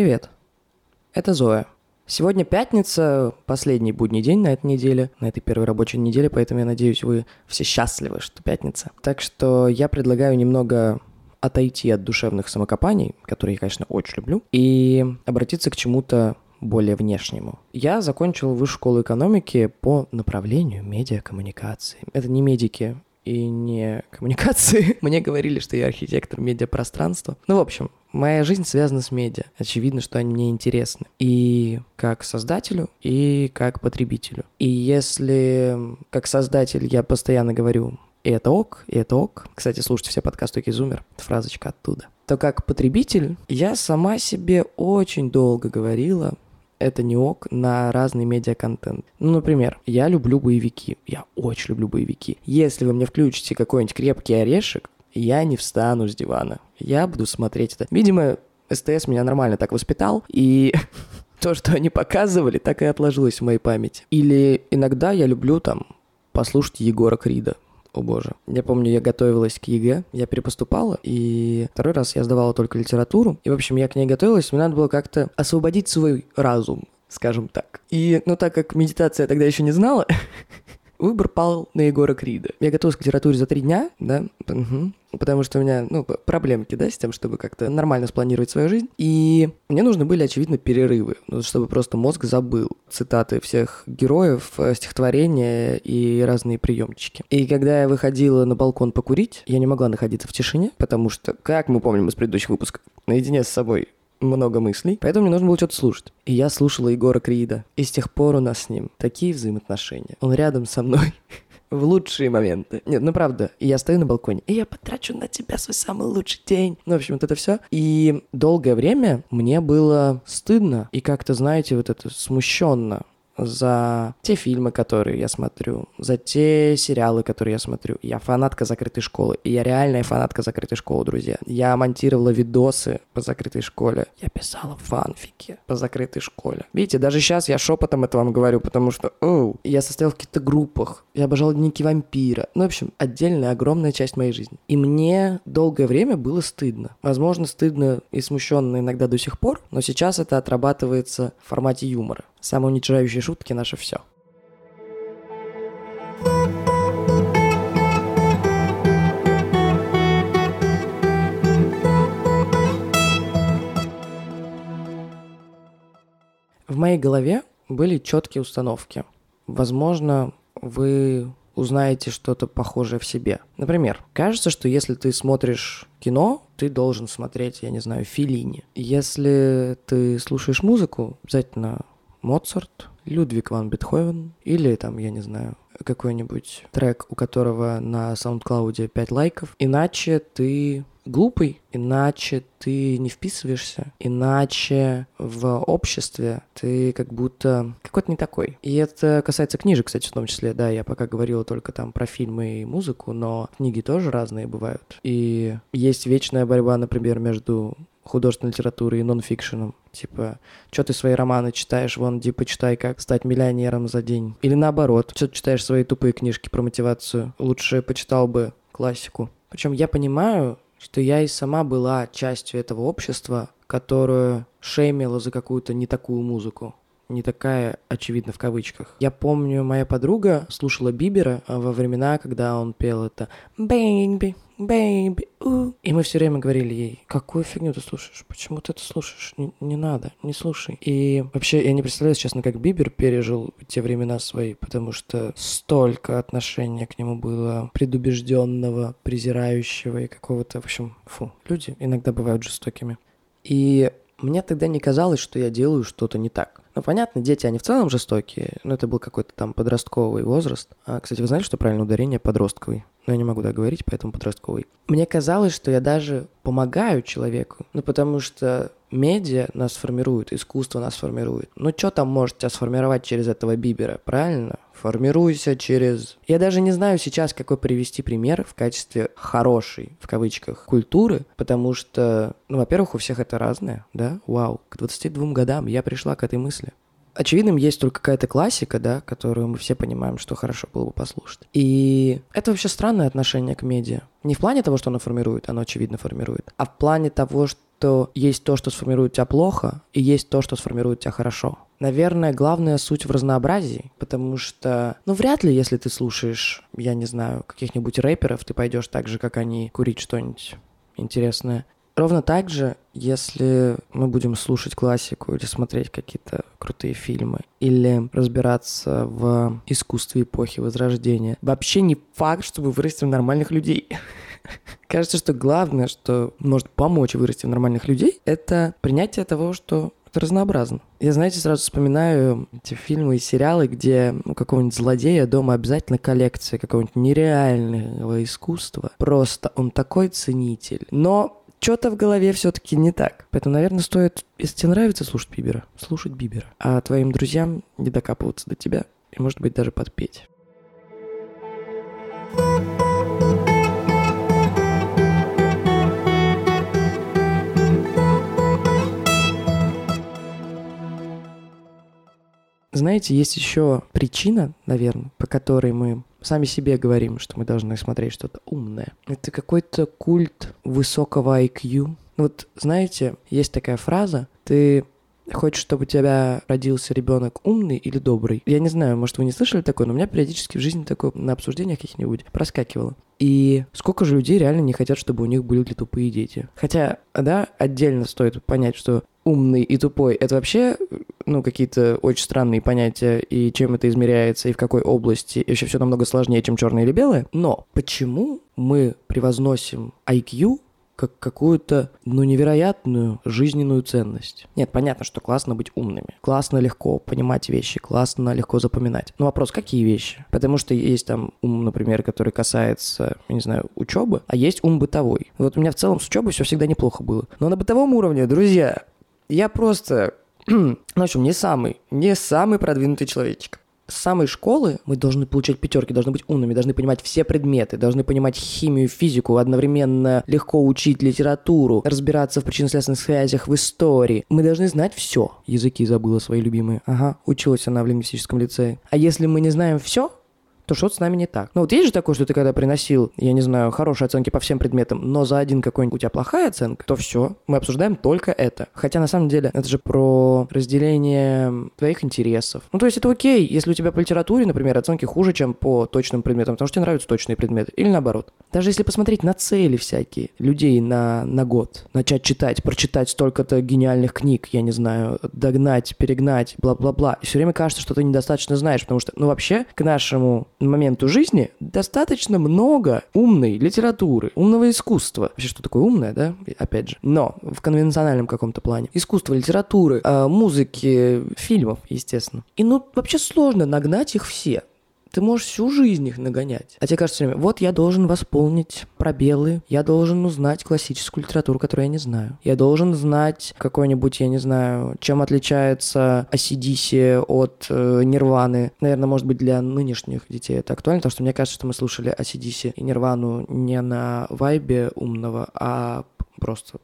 Привет, это Зоя. Сегодня пятница, последний будний день на этой неделе, на этой первой рабочей неделе, поэтому я надеюсь, вы все счастливы, что пятница. Так что я предлагаю немного отойти от душевных самокопаний, которые я, конечно, очень люблю, и обратиться к чему-то более внешнему. Я закончил высшую школу экономики по направлению медиакоммуникации. Это не медики, и не коммуникации. Мне говорили, что я архитектор медиапространства. Ну, в общем, моя жизнь связана с медиа. Очевидно, что они мне интересны. И как создателю, и как потребителю. И если как создатель я постоянно говорю и это ок, и это ок. Кстати, слушайте все подкасты Кизумер, фразочка оттуда. То как потребитель я сама себе очень долго говорила, это не ок на разный медиаконтент. Ну, например, я люблю боевики. Я очень люблю боевики. Если вы мне включите какой-нибудь крепкий орешек, я не встану с дивана. Я буду смотреть это. Видимо, СТС меня нормально так воспитал, и то, что они показывали, так и отложилось в моей памяти. Или иногда я люблю там послушать Егора Крида. О боже. Я помню, я готовилась к ЕГЭ, я перепоступала, и второй раз я сдавала только литературу. И, в общем, я к ней готовилась, мне надо было как-то освободить свой разум, скажем так. И, ну, так как медитация тогда еще не знала, выбор пал на Егора Крида. Я готовился к литературе за три дня, да, угу. потому что у меня, ну, проблемки, да, с тем, чтобы как-то нормально спланировать свою жизнь. И мне нужны были, очевидно, перерывы, ну, чтобы просто мозг забыл цитаты всех героев, э, стихотворения и разные приемчики. И когда я выходила на балкон покурить, я не могла находиться в тишине, потому что, как мы помним из предыдущих выпусков, наедине с собой много мыслей, поэтому мне нужно было что-то слушать. И я слушала Егора Крида. И с тех пор у нас с ним такие взаимоотношения. Он рядом со мной в лучшие моменты. Нет, ну правда, я стою на балконе, и я потрачу на тебя свой самый лучший день. Ну, в общем, вот это все. И долгое время мне было стыдно и как-то, знаете, вот это смущенно за те фильмы, которые я смотрю, за те сериалы, которые я смотрю. Я фанатка закрытой школы. И я реальная фанатка закрытой школы, друзья. Я монтировала видосы по закрытой школе. Я писала фанфики по закрытой школе. Видите, даже сейчас я шепотом это вам говорю, потому что, оу, я состоял в каких-то группах. Я обожал дневники вампира. Ну, в общем, отдельная огромная часть моей жизни. И мне долгое время было стыдно. Возможно, стыдно и смущенно иногда до сих пор, но сейчас это отрабатывается в формате юмора. Самоуничижающие шутки — наше все. В моей голове были четкие установки. Возможно, вы узнаете что-то похожее в себе. Например, кажется, что если ты смотришь кино, ты должен смотреть, я не знаю, Филини. Если ты слушаешь музыку, обязательно Моцарт, Людвиг ван Бетховен или там, я не знаю, какой-нибудь трек, у которого на SoundCloud 5 лайков. Иначе ты глупый, иначе ты не вписываешься, иначе в обществе ты как будто какой-то не такой. И это касается книжек, кстати, в том числе, да, я пока говорила только там про фильмы и музыку, но книги тоже разные бывают. И есть вечная борьба, например, между художественной литературой и нонфикшеном. Типа, что ты свои романы читаешь, вон, иди почитай, как стать миллионером за день. Или наоборот, что ты читаешь свои тупые книжки про мотивацию. Лучше почитал бы классику. Причем я понимаю, что я и сама была частью этого общества, которое шеймило за какую-то не такую музыку не такая, очевидно, в кавычках. Я помню, моя подруга слушала Бибера а, во времена, когда он пел это «Baby, baby, у». И мы все время говорили ей, какую фигню ты слушаешь? Почему ты это слушаешь? Не, не надо, не слушай. И вообще, я не представляю, честно, как Бибер пережил те времена свои, потому что столько отношения к нему было предубежденного, презирающего и какого-то, в общем, фу. Люди иногда бывают жестокими. И мне тогда не казалось, что я делаю что-то не так. Ну, понятно, дети, они в целом жестокие, но это был какой-то там подростковый возраст. А, кстати, вы знали, что правильное ударение подростковый? Но я не могу, да, говорить, поэтому подростковый. Мне казалось, что я даже помогаю человеку, ну, потому что медиа нас формирует, искусство нас формирует. Ну, что там может тебя сформировать через этого Бибера, правильно? Формируйся через... Я даже не знаю сейчас, какой привести пример в качестве хорошей, в кавычках, культуры, потому что, ну, во-первых, у всех это разное, да? Вау, к 22 годам я пришла к этой мысли очевидным есть только какая-то классика, да, которую мы все понимаем, что хорошо было бы послушать. И это вообще странное отношение к медиа. Не в плане того, что оно формирует, оно очевидно формирует, а в плане того, что есть то, что сформирует тебя плохо, и есть то, что сформирует тебя хорошо. Наверное, главная суть в разнообразии, потому что, ну, вряд ли, если ты слушаешь, я не знаю, каких-нибудь рэперов, ты пойдешь так же, как они, курить что-нибудь интересное. Ровно так же, если мы будем слушать классику или смотреть какие-то крутые фильмы, или разбираться в искусстве эпохи Возрождения, вообще не факт, чтобы вырасти в нормальных людей. Кажется, что главное, что может помочь вырасти в нормальных людей, это принятие того, что это разнообразно. Я, знаете, сразу вспоминаю эти фильмы и сериалы, где у какого-нибудь злодея дома обязательно коллекция какого-нибудь нереального искусства. Просто он такой ценитель. Но что-то в голове все-таки не так. Поэтому, наверное, стоит, если тебе нравится слушать Бибера, слушать Бибера. А твоим друзьям не докапываться до тебя. И, может быть, даже подпеть. Знаете, есть еще причина, наверное, по которой мы сами себе говорим, что мы должны смотреть что-то умное. Это какой-то культ высокого IQ. Вот знаете, есть такая фраза, ты хочешь, чтобы у тебя родился ребенок умный или добрый. Я не знаю, может, вы не слышали такое, но у меня периодически в жизни такое на обсуждениях каких-нибудь проскакивало. И сколько же людей реально не хотят, чтобы у них были тупые дети. Хотя, да, отдельно стоит понять, что умный и тупой — это вообще, ну, какие-то очень странные понятия, и чем это измеряется, и в какой области, и вообще все намного сложнее, чем черное или белое. Но почему мы превозносим IQ как какую-то, ну, невероятную жизненную ценность. Нет, понятно, что классно быть умными. Классно легко понимать вещи, классно легко запоминать. Но вопрос, какие вещи? Потому что есть там ум, например, который касается, я не знаю, учебы, а есть ум бытовой. Вот у меня в целом с учебой все всегда неплохо было. Но на бытовом уровне, друзья, я просто, ну, в общем, не самый, не самый продвинутый человечек. С самой школы мы должны получать пятерки, должны быть умными, должны понимать все предметы, должны понимать химию, физику, одновременно легко учить литературу, разбираться в причинно-следственных связях в истории. Мы должны знать все. Языки забыла свои любимые. Ага, училась она в лингвистическом лицее. А если мы не знаем все, то что-то с нами не так. Ну вот есть же такое, что ты когда приносил, я не знаю, хорошие оценки по всем предметам, но за один какой-нибудь у тебя плохая оценка, то все, мы обсуждаем только это. Хотя на самом деле это же про разделение твоих интересов. Ну то есть это окей, если у тебя по литературе, например, оценки хуже, чем по точным предметам, потому что тебе нравятся точные предметы. Или наоборот. Даже если посмотреть на цели всякие людей на, на год, начать читать, прочитать столько-то гениальных книг, я не знаю, догнать, перегнать, бла-бла-бла. И все время кажется, что ты недостаточно знаешь, потому что, ну вообще, к нашему моменту жизни достаточно много умной литературы, умного искусства. Вообще, что такое умное, да? Опять же. Но в конвенциональном каком-то плане. Искусство, литературы, э, музыки, фильмов, естественно. И ну вообще сложно нагнать их все. Ты можешь всю жизнь их нагонять. А тебе кажется время, вот я должен восполнить пробелы, я должен узнать классическую литературу, которую я не знаю. Я должен знать какой-нибудь, я не знаю, чем отличается ACDC от э, Нирваны. Наверное, может быть, для нынешних детей это актуально, потому что мне кажется, что мы слушали ACDC и Нирвану не на вайбе умного, а просто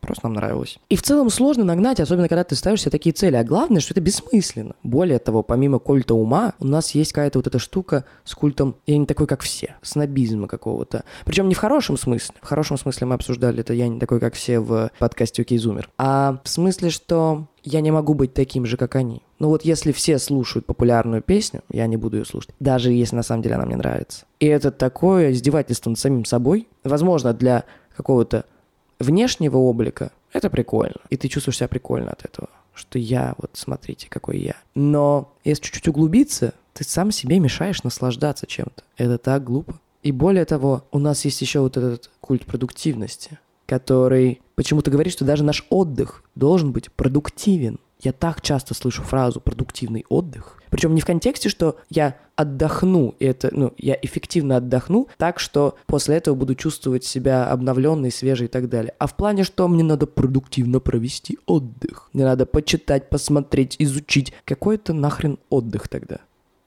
Просто нам нравилось. И в целом сложно нагнать, особенно когда ты ставишь себе такие цели. А главное, что это бессмысленно. Более того, помимо культа ума, у нас есть какая-то вот эта штука с культом «я не такой, как все», снобизма какого-то. Причем не в хорошем смысле. В хорошем смысле мы обсуждали это «я не такой, как все» в подкасте «Окей, Зумер». А в смысле, что я не могу быть таким же, как они. Ну вот если все слушают популярную песню, я не буду ее слушать, даже если на самом деле она мне нравится. И это такое издевательство над самим собой. Возможно, для какого-то внешнего облика это прикольно. И ты чувствуешь себя прикольно от этого. Что я, вот смотрите, какой я. Но если чуть-чуть углубиться, ты сам себе мешаешь наслаждаться чем-то. Это так глупо. И более того, у нас есть еще вот этот культ продуктивности, который почему-то говорит, что даже наш отдых должен быть продуктивен. Я так часто слышу фразу «продуктивный отдых», причем не в контексте, что я отдохну, и это, ну, я эффективно отдохну, так что после этого буду чувствовать себя обновленной, свежей и так далее. А в плане, что мне надо продуктивно провести отдых. Мне надо почитать, посмотреть, изучить. Какой это нахрен отдых тогда?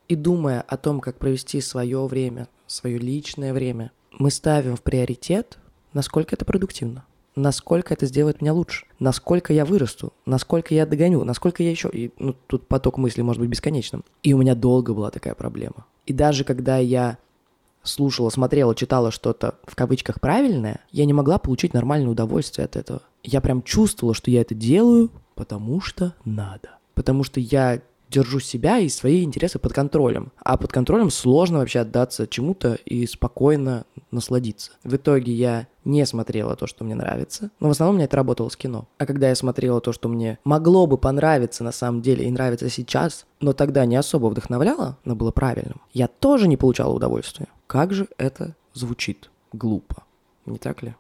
И думая о том, как провести свое время, свое личное время, мы ставим в приоритет, насколько это продуктивно насколько это сделает меня лучше, насколько я вырасту, насколько я догоню, насколько я еще... И, ну, тут поток мыслей может быть бесконечным. И у меня долго была такая проблема. И даже когда я слушала, смотрела, читала что-то в кавычках правильное, я не могла получить нормальное удовольствие от этого. Я прям чувствовала, что я это делаю, потому что надо. Потому что я держу себя и свои интересы под контролем. А под контролем сложно вообще отдаться чему-то и спокойно насладиться. В итоге я не смотрела то, что мне нравится, но в основном меня это работало с кино. А когда я смотрела то, что мне могло бы понравиться на самом деле и нравится сейчас, но тогда не особо вдохновляло, но было правильным, я тоже не получала удовольствия. Как же это звучит глупо, не так ли?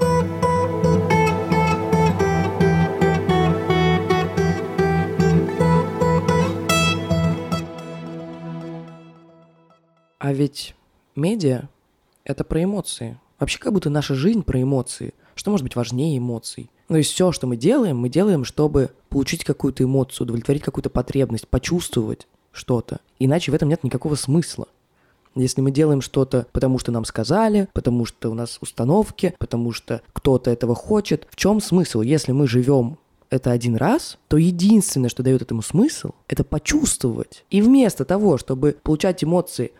А ведь медиа — это про эмоции. Вообще как будто наша жизнь про эмоции. Что может быть важнее эмоций? Ну, то есть все, что мы делаем, мы делаем, чтобы получить какую-то эмоцию, удовлетворить какую-то потребность, почувствовать что-то. Иначе в этом нет никакого смысла. Если мы делаем что-то, потому что нам сказали, потому что у нас установки, потому что кто-то этого хочет, в чем смысл? Если мы живем это один раз, то единственное, что дает этому смысл, это почувствовать. И вместо того, чтобы получать эмоции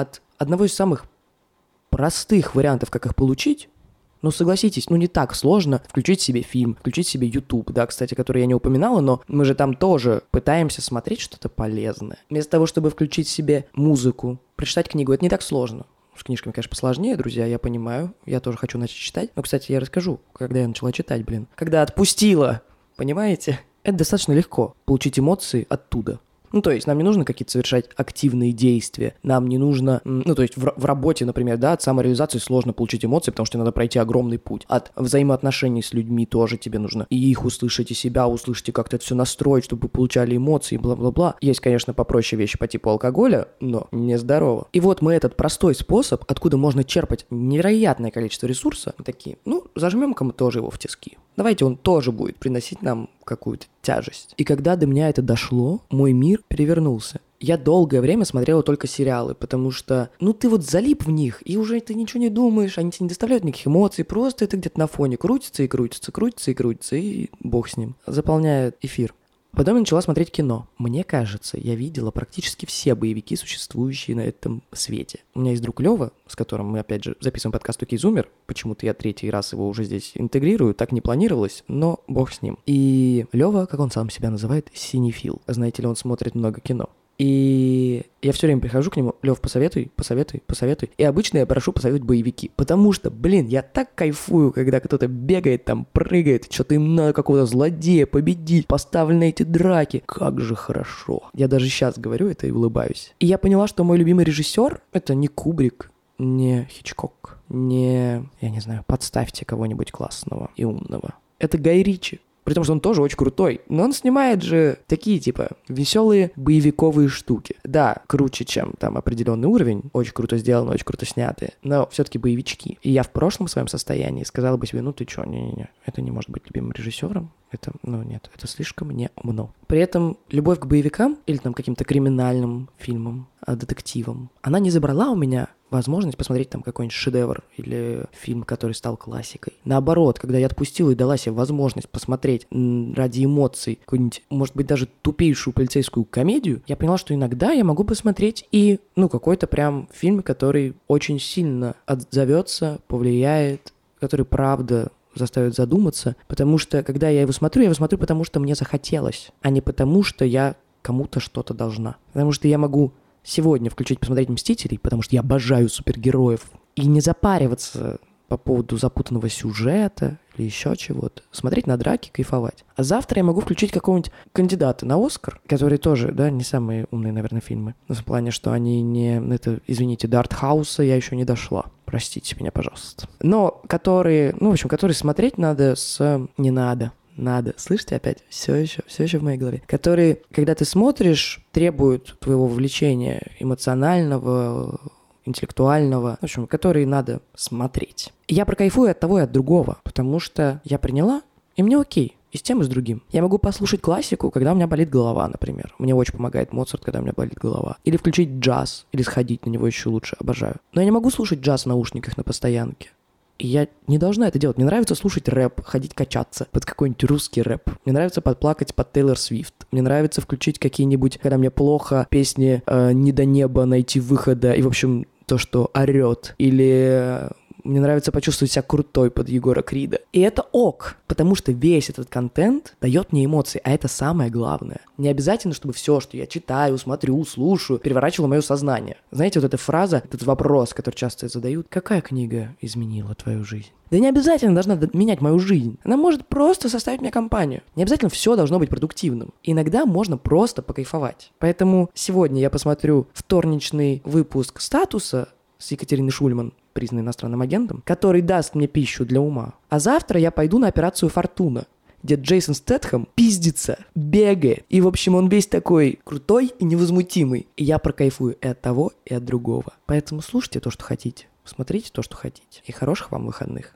от одного из самых простых вариантов, как их получить, ну, согласитесь, ну не так сложно включить себе фильм, включить себе YouTube, да, кстати, который я не упоминала, но мы же там тоже пытаемся смотреть что-то полезное. Вместо того, чтобы включить себе музыку, прочитать книгу, это не так сложно. С книжками, конечно, посложнее, друзья, я понимаю. Я тоже хочу начать читать. Но, кстати, я расскажу, когда я начала читать, блин. Когда отпустила, понимаете? Это достаточно легко, получить эмоции оттуда. Ну, то есть нам не нужно какие-то совершать активные действия, нам не нужно, ну, то есть в, в работе, например, да, от самореализации сложно получить эмоции, потому что надо пройти огромный путь. От взаимоотношений с людьми тоже тебе нужно и их услышать, и себя услышать, и как-то это все настроить, чтобы получали эмоции, бла-бла-бла. Есть, конечно, попроще вещи по типу алкоголя, но не здорово. И вот мы этот простой способ, откуда можно черпать невероятное количество ресурса, такие, ну, зажмем-ка мы тоже его в тиски. Давайте он тоже будет приносить нам какую-то тяжесть. И когда до меня это дошло, мой мир перевернулся. Я долгое время смотрела только сериалы, потому что, ну, ты вот залип в них, и уже ты ничего не думаешь, они тебе не доставляют никаких эмоций, просто это где-то на фоне крутится и крутится, крутится и крутится, и бог с ним. Заполняет эфир. Потом я начала смотреть кино. Мне кажется, я видела практически все боевики, существующие на этом свете. У меня есть друг Лева, с которым мы, опять же, записываем подкаст «Туки Зумер». Почему-то я третий раз его уже здесь интегрирую, так не планировалось, но бог с ним. И Лева, как он сам себя называет, синефил. Знаете ли, он смотрит много кино. И я все время прихожу к нему, Лев, посоветуй, посоветуй, посоветуй. И обычно я прошу посоветовать боевики. Потому что, блин, я так кайфую, когда кто-то бегает там, прыгает, что-то им надо какого-то злодея победить, поставлены эти драки. Как же хорошо. Я даже сейчас говорю это и улыбаюсь. И я поняла, что мой любимый режиссер — это не Кубрик, не Хичкок, не, я не знаю, подставьте кого-нибудь классного и умного. Это Гай Ричи. При том, что он тоже очень крутой. Но он снимает же такие, типа, веселые боевиковые штуки. Да, круче, чем там определенный уровень. Очень круто сделано, очень круто снятые. Но все-таки боевички. И я в прошлом своем состоянии сказала бы себе, ну ты чё, не-не-не, это не может быть любимым режиссером. Это, ну нет, это слишком не умно. При этом любовь к боевикам или там каким-то криминальным фильмам, а, детективам, она не забрала у меня возможность посмотреть там какой-нибудь шедевр или фильм, который стал классикой. Наоборот, когда я отпустила и дала себе возможность посмотреть ради эмоций какую-нибудь, может быть, даже тупейшую полицейскую комедию, я поняла, что иногда я могу посмотреть и, ну, какой-то прям фильм, который очень сильно отзовется, повлияет, который правда заставит задуматься, потому что, когда я его смотрю, я его смотрю, потому что мне захотелось, а не потому, что я кому-то что-то должна. Потому что я могу сегодня включить посмотреть «Мстителей», потому что я обожаю супергероев, и не запариваться по поводу запутанного сюжета или еще чего-то. Смотреть на драки, кайфовать. А завтра я могу включить какого-нибудь кандидата на Оскар, который тоже, да, не самые умные, наверное, фильмы. В плане, что они не... Это, извините, до артхауса я еще не дошла. Простите меня, пожалуйста. Но которые, ну, в общем, которые смотреть надо с... Не надо надо. Слышите опять? Все еще, все еще в моей голове. Которые, когда ты смотришь, требуют твоего вовлечения эмоционального, интеллектуального, в общем, которые надо смотреть. я прокайфую от того и от другого, потому что я приняла, и мне окей. И с тем, и с другим. Я могу послушать классику, когда у меня болит голова, например. Мне очень помогает Моцарт, когда у меня болит голова. Или включить джаз, или сходить на него еще лучше, обожаю. Но я не могу слушать джаз в наушниках на постоянке. И я не должна это делать. Мне нравится слушать рэп, ходить качаться под какой-нибудь русский рэп. Мне нравится подплакать под Тейлор Свифт. Мне нравится включить какие-нибудь, когда мне плохо, песни э, «Не до неба», «Найти выхода» и, в общем, то, что орет. Или мне нравится почувствовать себя крутой под Егора Крида. И это ок, потому что весь этот контент дает мне эмоции, а это самое главное. Не обязательно, чтобы все, что я читаю, смотрю, слушаю, переворачивало мое сознание. Знаете, вот эта фраза, этот вопрос, который часто задают, какая книга изменила твою жизнь? Да не обязательно должна менять мою жизнь. Она может просто составить мне компанию. Не обязательно все должно быть продуктивным. Иногда можно просто покайфовать. Поэтому сегодня я посмотрю вторничный выпуск статуса с Екатериной Шульман признан иностранным агентом, который даст мне пищу для ума. А завтра я пойду на операцию «Фортуна», где Джейсон Стэтхэм пиздится, бегает. И, в общем, он весь такой крутой и невозмутимый. И я прокайфую и от того, и от другого. Поэтому слушайте то, что хотите. Смотрите то, что хотите. И хороших вам выходных.